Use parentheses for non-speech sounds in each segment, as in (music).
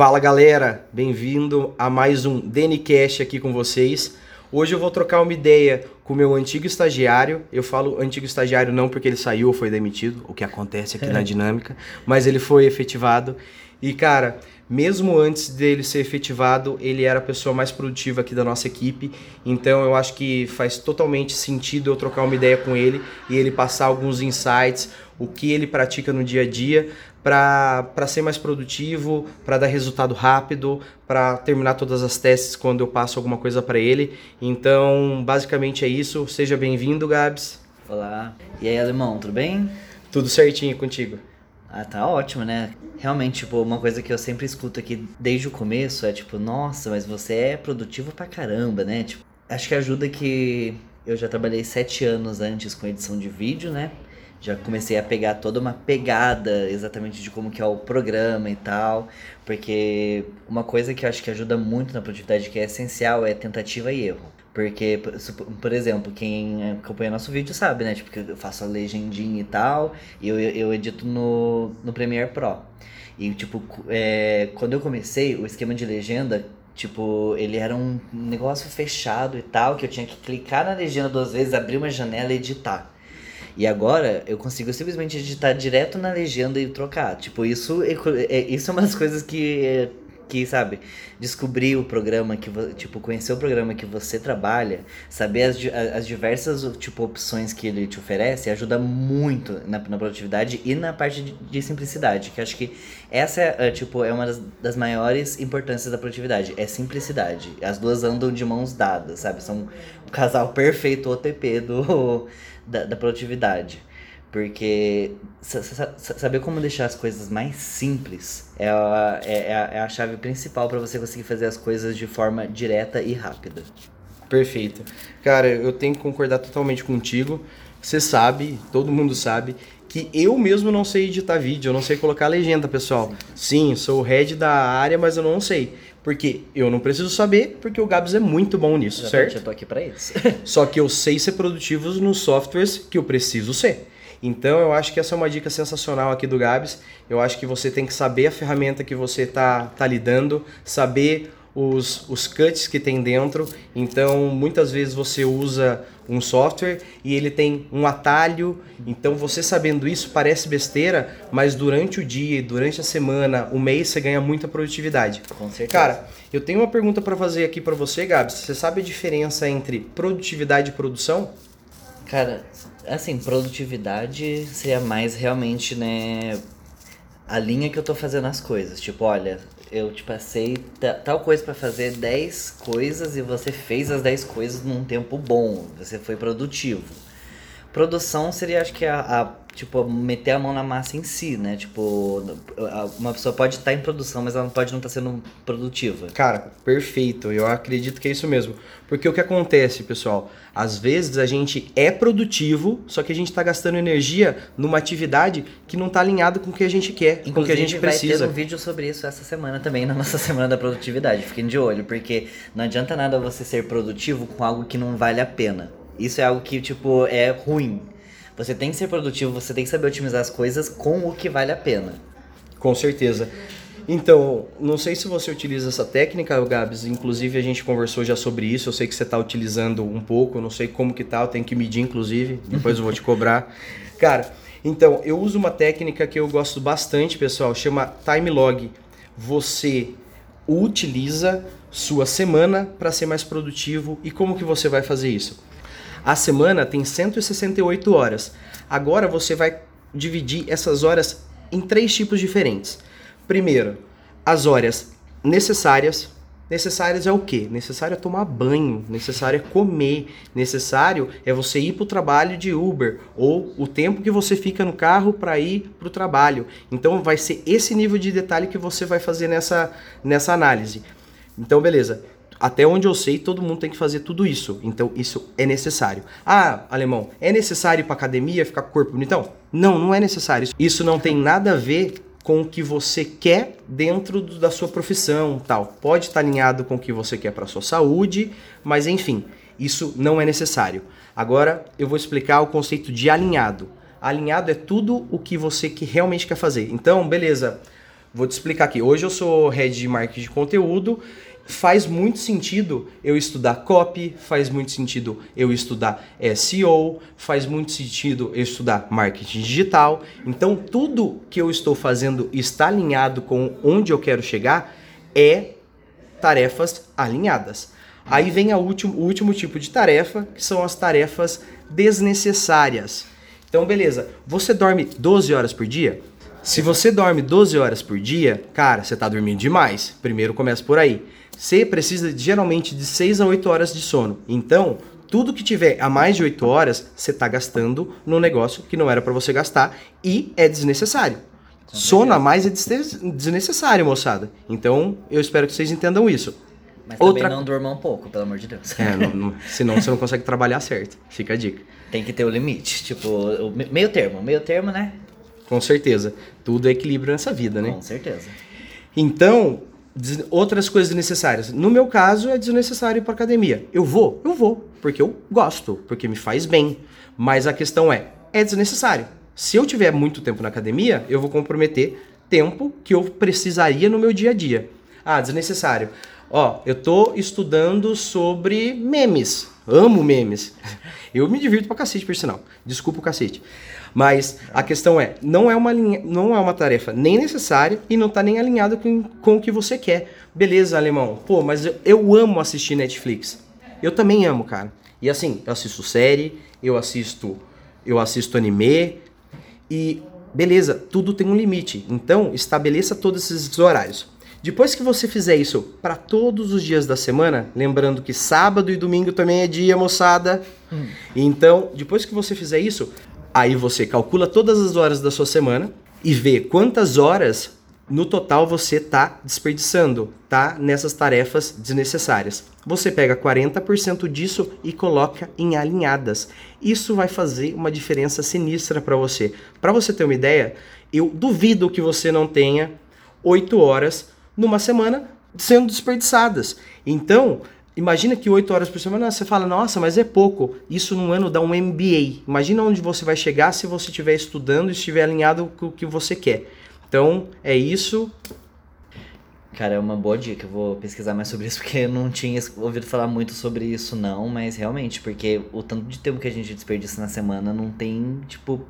Fala galera, bem-vindo a mais um DNCast aqui com vocês. Hoje eu vou trocar uma ideia com o meu antigo estagiário. Eu falo antigo estagiário não porque ele saiu ou foi demitido, o que acontece aqui na dinâmica, mas ele foi efetivado. E cara, mesmo antes dele ser efetivado, ele era a pessoa mais produtiva aqui da nossa equipe. Então eu acho que faz totalmente sentido eu trocar uma ideia com ele e ele passar alguns insights, o que ele pratica no dia a dia, para ser mais produtivo, para dar resultado rápido, para terminar todas as testes quando eu passo alguma coisa para ele. Então, basicamente é isso. Seja bem-vindo, Gabs. Olá. E aí, alemão, tudo bem? Tudo certinho contigo. Ah, tá ótimo, né? Realmente, tipo, uma coisa que eu sempre escuto aqui desde o começo é tipo, nossa, mas você é produtivo pra caramba, né? Tipo, acho que ajuda que eu já trabalhei sete anos antes com edição de vídeo, né? Já comecei a pegar toda uma pegada exatamente de como que é o programa e tal, porque uma coisa que eu acho que ajuda muito na produtividade, que é essencial, é tentativa e erro. Porque, por exemplo, quem acompanha nosso vídeo sabe, né? Tipo, que eu faço a legendinha e tal, e eu, eu edito no, no Premiere Pro. E, tipo, é, quando eu comecei, o esquema de legenda, tipo, ele era um negócio fechado e tal, que eu tinha que clicar na legenda duas vezes, abrir uma janela e editar. E agora eu consigo simplesmente editar direto na legenda e trocar. Tipo, isso é, é isso é uma das coisas que que, sabe, descobrir o programa que, tipo, conhecer o programa que você trabalha, saber as, as diversas, tipo, opções que ele te oferece, ajuda muito na, na produtividade e na parte de, de simplicidade, que acho que essa é, é, tipo, é uma das, das, maiores importâncias da produtividade, é simplicidade. As duas andam de mãos dadas, sabe? São o casal perfeito OTP do da, da produtividade. Porque saber como deixar as coisas mais simples é a, é, é a, é a chave principal para você conseguir fazer as coisas de forma direta e rápida. Perfeito. Cara, eu tenho que concordar totalmente contigo. Você sabe, todo mundo sabe, que eu mesmo não sei editar vídeo, eu não sei colocar legenda, pessoal. Sim, Sim sou o head da área, mas eu não sei. Porque eu não preciso saber, porque o Gabs é muito bom nisso, Exatamente, certo? Eu tô aqui para isso. (laughs) Só que eu sei ser produtivo nos softwares que eu preciso ser. Então eu acho que essa é uma dica sensacional aqui do Gabs. Eu acho que você tem que saber a ferramenta que você tá, tá lidando, saber os, os cuts que tem dentro. Então, muitas vezes você usa um software e ele tem um atalho. Então, você sabendo isso parece besteira, mas durante o dia, durante a semana, o mês, você ganha muita produtividade. Com certeza. Cara, eu tenho uma pergunta para fazer aqui para você, Gabs. Você sabe a diferença entre produtividade e produção? Cara, assim, produtividade seria mais realmente, né, a linha que eu tô fazendo as coisas. Tipo, olha, eu te passei tal coisa para fazer 10 coisas e você fez as 10 coisas num tempo bom. Você foi produtivo. Produção seria, acho que, a, a tipo, meter a mão na massa em si, né? Tipo, uma pessoa pode estar em produção, mas ela pode não estar sendo produtiva. Cara, perfeito. Eu acredito que é isso mesmo. Porque o que acontece, pessoal? Às vezes a gente é produtivo, só que a gente está gastando energia numa atividade que não está alinhada com o que a gente quer, Inclusive, com o que a gente precisa. vai ter um vídeo sobre isso essa semana também, na nossa (laughs) semana da produtividade. Fiquem de olho, porque não adianta nada você ser produtivo com algo que não vale a pena. Isso é algo que, tipo, é ruim. Você tem que ser produtivo, você tem que saber otimizar as coisas com o que vale a pena. Com certeza. Então, não sei se você utiliza essa técnica, Gabs. Inclusive, a gente conversou já sobre isso. Eu sei que você está utilizando um pouco. Não sei como que tá. Eu tenho que medir, inclusive. Depois eu vou te cobrar. (laughs) Cara, então, eu uso uma técnica que eu gosto bastante, pessoal. Chama time log. Você utiliza sua semana para ser mais produtivo. E como que você vai fazer isso? A semana tem 168 horas. Agora você vai dividir essas horas em três tipos diferentes. Primeiro, as horas necessárias. Necessárias é o quê? Necessário é tomar banho, necessário é comer, necessário é você ir para o trabalho de Uber ou o tempo que você fica no carro para ir para o trabalho. Então vai ser esse nível de detalhe que você vai fazer nessa, nessa análise. Então, beleza. Até onde eu sei, todo mundo tem que fazer tudo isso. Então, isso é necessário. Ah, alemão, é necessário ir pra academia, ficar com o corpo bonitão? Não, não é necessário. Isso não tem nada a ver com o que você quer dentro do, da sua profissão, tal. Pode estar alinhado com o que você quer para sua saúde, mas enfim, isso não é necessário. Agora eu vou explicar o conceito de alinhado. Alinhado é tudo o que você que realmente quer fazer. Então, beleza. Vou te explicar aqui. Hoje eu sou head de marketing de conteúdo. Faz muito sentido eu estudar copy, faz muito sentido eu estudar SEO, faz muito sentido eu estudar marketing digital. Então, tudo que eu estou fazendo está alinhado com onde eu quero chegar é tarefas alinhadas. Aí vem último, o último tipo de tarefa, que são as tarefas desnecessárias. Então, beleza, você dorme 12 horas por dia? Se você dorme 12 horas por dia, cara, você está dormindo demais. Primeiro começa por aí. Você precisa geralmente de 6 a 8 horas de sono. Então, tudo que tiver a mais de 8 horas, você está gastando no negócio que não era para você gastar e é desnecessário. Sono a mais é desnecessário, moçada. Então, eu espero que vocês entendam isso. Mas Outra... também não durma um pouco, pelo amor de Deus. É, não, não, (laughs) senão você não consegue trabalhar certo. Fica a dica. Tem que ter o limite. Tipo, meio termo. Meio termo, né? Com certeza. Tudo é equilíbrio nessa vida, né? Com certeza. Então, outras coisas necessárias. No meu caso, é desnecessário ir para academia. Eu vou? Eu vou. Porque eu gosto. Porque me faz bem. Mas a questão é, é desnecessário. Se eu tiver muito tempo na academia, eu vou comprometer tempo que eu precisaria no meu dia a dia. Ah, desnecessário. Ó, eu tô estudando sobre memes. Amo memes. (laughs) Eu me divirto pra cacete, por sinal. Desculpa o cacete. Mas a questão é, não é uma, linha, não é uma tarefa nem necessária e não tá nem alinhado com, com o que você quer. Beleza, alemão. Pô, mas eu, eu amo assistir Netflix. Eu também amo, cara. E assim, eu assisto série, eu assisto, eu assisto anime e beleza, tudo tem um limite. Então, estabeleça todos esses horários. Depois que você fizer isso para todos os dias da semana, lembrando que sábado e domingo também é dia, moçada. Hum. Então, depois que você fizer isso, aí você calcula todas as horas da sua semana e vê quantas horas no total você está desperdiçando, tá? Nessas tarefas desnecessárias. Você pega 40% disso e coloca em alinhadas. Isso vai fazer uma diferença sinistra para você. Para você ter uma ideia, eu duvido que você não tenha 8 horas numa semana sendo desperdiçadas. Então, imagina que 8 horas por semana você fala, nossa, mas é pouco. Isso num ano dá um MBA. Imagina onde você vai chegar se você estiver estudando e estiver alinhado com o que você quer. Então, é isso. Cara, é uma boa dica. Eu vou pesquisar mais sobre isso, porque eu não tinha ouvido falar muito sobre isso, não. Mas realmente, porque o tanto de tempo que a gente desperdiça na semana não tem, tipo,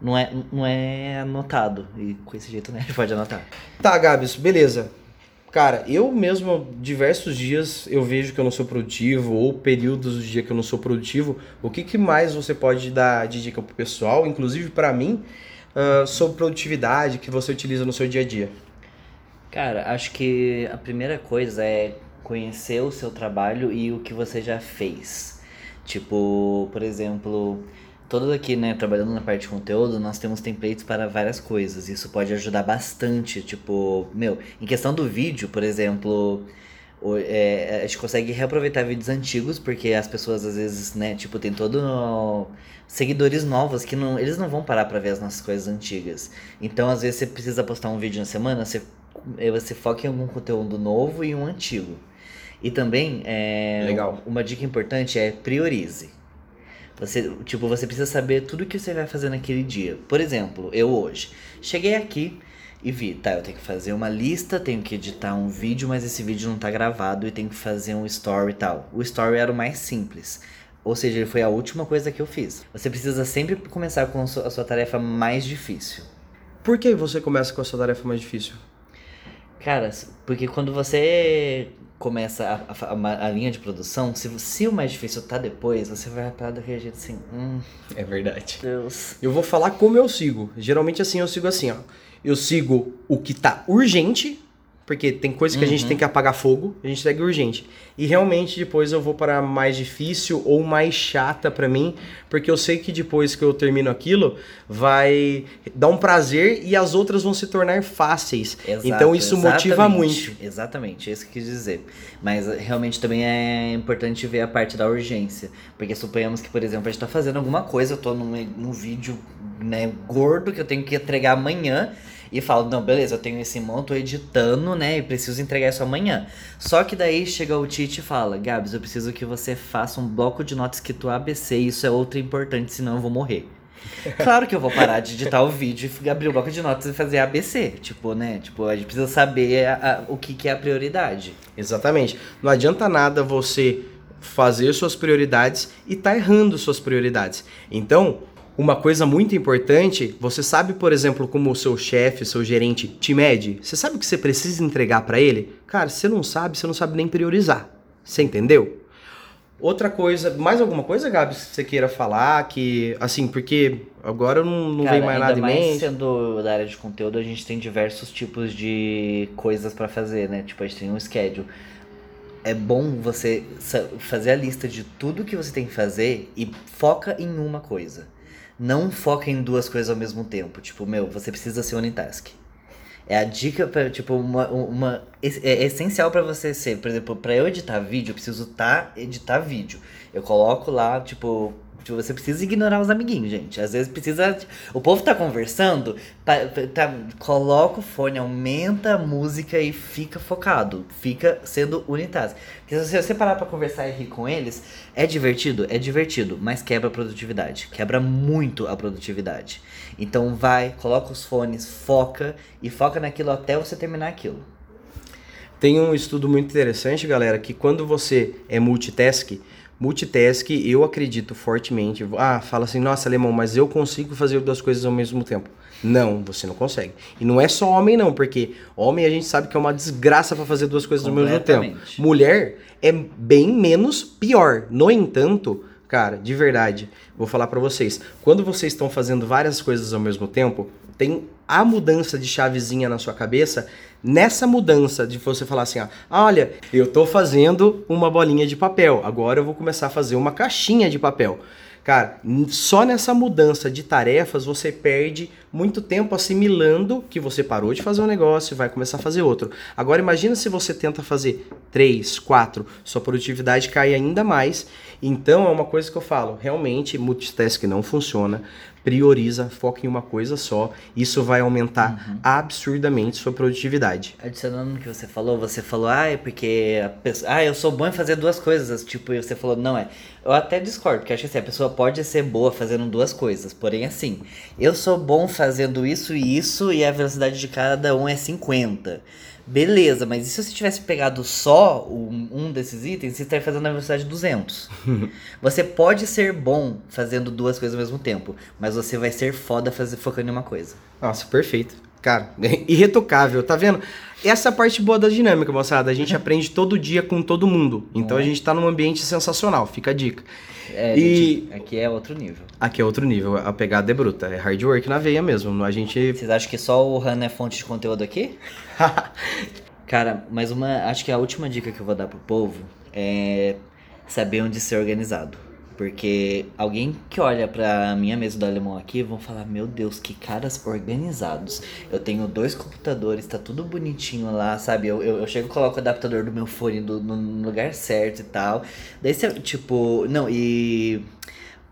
não é, não é anotado. E com esse jeito, né? A (laughs) gente pode anotar. Tá, Gabs, beleza. Cara, eu mesmo, diversos dias eu vejo que eu não sou produtivo, ou períodos do dia que eu não sou produtivo. O que, que mais você pode dar de dica pro pessoal, inclusive para mim, uh, sobre produtividade que você utiliza no seu dia a dia? Cara, acho que a primeira coisa é conhecer o seu trabalho e o que você já fez. Tipo, por exemplo, todos aqui, né, trabalhando na parte de conteúdo, nós temos templates para várias coisas. Isso pode ajudar bastante. Tipo, meu, em questão do vídeo, por exemplo, é, a gente consegue reaproveitar vídeos antigos, porque as pessoas às vezes, né, tipo, tem todo no... seguidores novos que não, eles não vão parar para ver as nossas coisas antigas. Então, às vezes você precisa postar um vídeo na semana, você você foca em algum conteúdo novo e um antigo. E também, é, Legal. uma dica importante é priorize. Você, tipo, você precisa saber tudo que você vai fazer naquele dia. Por exemplo, eu hoje cheguei aqui e vi, tá, eu tenho que fazer uma lista, tenho que editar um vídeo, mas esse vídeo não tá gravado e tenho que fazer um story e tal. O story era o mais simples. Ou seja, ele foi a última coisa que eu fiz. Você precisa sempre começar com a sua tarefa mais difícil. Por que você começa com a sua tarefa mais difícil? Cara, porque quando você começa a, a, a, linha de produção, se, se o mais difícil tá depois, você vai parar daquele jeito assim. Hum, é verdade. Deus. Eu vou falar como eu sigo. Geralmente assim eu sigo assim, ó. Eu sigo o que tá urgente porque tem coisas que uhum. a gente tem que apagar fogo, a gente segue urgente. E realmente depois eu vou para mais difícil ou mais chata para mim, porque eu sei que depois que eu termino aquilo, vai dar um prazer e as outras vão se tornar fáceis. Exato, então isso motiva muito. Exatamente, é isso que eu quis dizer. Mas eh, realmente também é importante ver a parte da urgência. Porque suponhamos que, por exemplo, a gente tá fazendo alguma coisa, eu tô num, num vídeo né, gordo que eu tenho que entregar amanhã e falo, não, beleza, eu tenho esse monte, tô editando, né? E preciso entregar isso amanhã. Só que daí chega o Tite e fala, Gabs, eu preciso que você faça um bloco de notas escrito ABC, isso é outro importante, senão eu vou morrer. (laughs) Claro que eu vou parar de editar o vídeo e abrir o bloco de notas e fazer ABC. Tipo, né? Tipo, a gente precisa saber a, a, o que, que é a prioridade. Exatamente. Não adianta nada você fazer suas prioridades e tá errando suas prioridades. Então, uma coisa muito importante, você sabe, por exemplo, como o seu chefe, seu gerente te mede? Você sabe o que você precisa entregar para ele? Cara, se você não sabe, você não sabe nem priorizar. Você entendeu? Outra coisa, mais alguma coisa, Gabi, que você queira falar? Que, assim, porque agora não, não Cara, veio mais nada em mais mente. sendo da área de conteúdo, a gente tem diversos tipos de coisas pra fazer, né? Tipo, a gente tem um schedule. É bom você fazer a lista de tudo que você tem que fazer e foca em uma coisa. Não foca em duas coisas ao mesmo tempo. Tipo, meu, você precisa ser unitask. É a dica para tipo, uma, uma é essencial pra você ser, por exemplo, pra eu editar vídeo, eu preciso tá editar vídeo. Eu coloco lá, tipo, tipo, você precisa ignorar os amiguinhos, gente. Às vezes precisa, o povo tá conversando, pa- tá, coloca o fone, aumenta a música e fica focado, fica sendo unitask. Porque se você parar pra conversar e rir com eles, é divertido, é divertido, mas quebra a produtividade, quebra muito a produtividade. Então vai, coloca os fones, foca e foca naquilo até você terminar aquilo. Tem um estudo muito interessante, galera, que quando você é multitask, multitask, eu acredito fortemente. Ah, fala assim, nossa, alemão, mas eu consigo fazer duas coisas ao mesmo tempo. Não, você não consegue. E não é só homem, não, porque homem a gente sabe que é uma desgraça pra fazer duas coisas ao mesmo tempo. Mulher é bem menos pior. No entanto, cara, de verdade, vou falar pra vocês. Quando vocês estão fazendo várias coisas ao mesmo tempo, tem a mudança de chavezinha na sua cabeça. Nessa mudança de você falar assim, ó, olha, eu tô fazendo uma bolinha de papel, agora eu vou começar a fazer uma caixinha de papel. Cara, só nessa mudança de tarefas você perde muito tempo assimilando que você parou de fazer um negócio e vai começar a fazer outro. Agora imagina se você tenta fazer três, quatro, sua produtividade cai ainda mais. Então é uma coisa que eu falo, realmente multitask não funciona. Prioriza, foca em uma coisa só. Isso vai aumentar absurdamente sua produtividade. Adicionando no que você falou, você falou, ah, é porque a pessoa, ah, eu sou bom em fazer duas coisas. Tipo, e você falou, não é. Eu até discordo, porque acho que assim, a pessoa pode ser boa fazendo duas coisas. Porém, assim, eu sou bom fazendo isso e isso, e a velocidade de cada um é 50. Beleza, mas e se você tivesse pegado só um, um desses itens, você estaria fazendo na velocidade 200. (laughs) você pode ser bom fazendo duas coisas ao mesmo tempo, mas você vai ser foda fazer, focando em uma coisa. Nossa, perfeito. Cara, (laughs) irretocável, tá vendo? Essa é a parte boa da dinâmica, moçada. A gente (laughs) aprende todo dia com todo mundo. Então a gente tá num ambiente sensacional, fica a dica. É, E- gente, aqui é outro nível. Aqui é outro nível, a pegada é bruta, é hard work na veia mesmo. A gente. Vocês acham que só o Han é fonte de conteúdo aqui? (laughs) Cara, mas uma. Acho que a última dica que eu vou dar pro povo é saber onde ser organizado. Porque alguém que olha pra minha mesa do alemão aqui vão falar: Meu Deus, que caras organizados. Eu tenho dois computadores, tá tudo bonitinho lá, sabe? Eu, eu, eu chego e coloco o adaptador do meu fone do- no, no lugar certo e tal. Daí você, tipo. Não, e.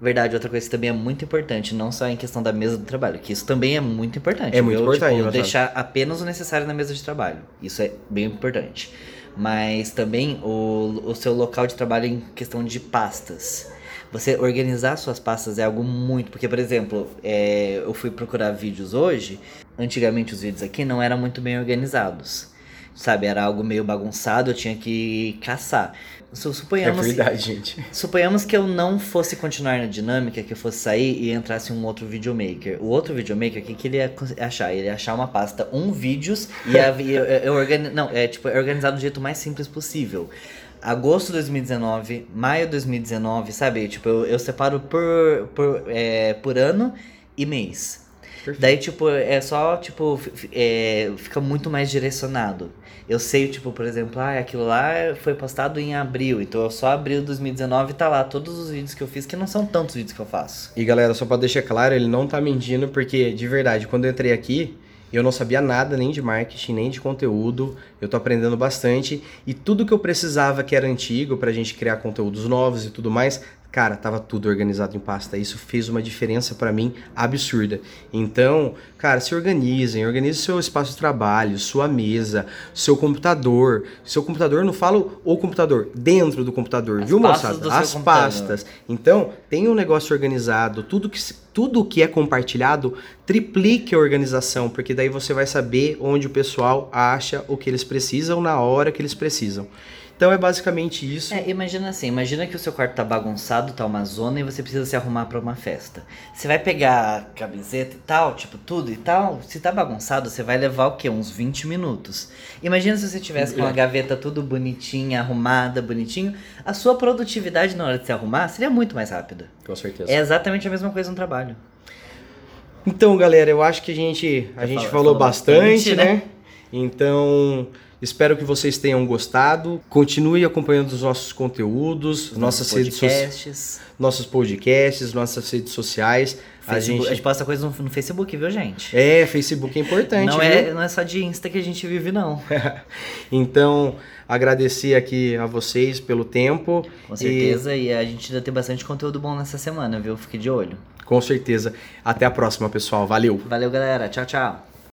Verdade, outra coisa que também é muito importante, não só em questão da mesa do trabalho, que isso também é muito importante. É muito viu? importante, Tipo, deixar apenas o necessário na mesa de trabalho. Isso é bem importante. Mas também o, o seu local de trabalho em questão de pastas. Você organizar suas pastas é algo muito. Porque, por exemplo, é, eu fui procurar vídeos hoje. Antigamente os vídeos aqui não eram muito bem organizados. Sabe, era algo meio bagunçado, eu tinha que caçar. Su- É Suponhamos, verdade, gente. (laughs) Suponhamos que eu não fosse continuar na dinâmica, que eu fosse sair e entrasse um outro videomaker. O outro videomaker, o que, que ele ia achar? Ele ia achar uma pasta, um vídeos, e ia- e (laughs) eu, eu organi- Não, é tipo, é organizado do jeito mais simples possível. Agosto de 2019, maio de 2019, sabe? Tipo, eu, eu separo por, por, é, por ano e mês. Perfeito. Daí, tipo, é só, tipo, é, fica muito mais direcionado. Eu sei, tipo, por exemplo, ah, aquilo lá foi postado em abril, então só abril de 2019 tá lá todos os vídeos que eu fiz, que não são tantos vídeos que eu faço. E galera, só pra deixar claro, ele não tá mentindo, porque de verdade, quando eu entrei aqui, eu não sabia nada nem de marketing, nem de conteúdo. Eu tô aprendendo bastante. E tudo que eu precisava que era antigo pra gente criar conteúdos novos e tudo mais, cara, tava tudo organizado em pasta. Isso fez uma diferença pra mim absurda. Então, cara, se organizem, organize seu espaço de trabalho, sua mesa, seu computador. Seu computador, não falo o computador, dentro do computador, As viu, moçada? As computador. pastas. Então, tenha um negócio organizado, tudo que, tudo que é compartilhado, triplique a organização, porque daí você vai saber onde o pessoal acha o que eles precisam na hora que eles precisam. Então é basicamente isso. É, imagina assim, imagina que o seu quarto tá bagunçado, tá uma zona e você precisa se arrumar para uma festa. Você vai pegar a camiseta e tal, tipo tudo e tal. Se tá bagunçado, você vai levar o quê? Uns 20 minutos. Imagina se você tivesse com a gaveta tudo bonitinha, arrumada, bonitinho. A sua produtividade na hora de se arrumar seria muito mais rápida. Com certeza. É exatamente a mesma coisa no trabalho. Então, galera, eu acho que a gente, a gente falou- falou, falou bastante, bastante, né? né? Então, espero que vocês tenham gostado. Continue acompanhando os nossos conteúdos, nossas redes sociais, podcasts. nossos podcasts, nossas redes sociais. A Facebook- A gente gente posta coisa no, no Facebook, viu, gente? É, Facebook é importante, não, viu? é, não é só de Insta que a gente vive, não. (laughs) Então, agradecer aqui a vocês pelo tempo. Com certeza. E, a gente ainda tem bastante conteúdo bom nessa semana, viu? Fique de olho. E, com certeza. Até a próxima, pessoal. Valeu! Valeu, galera. Tchau, tchau.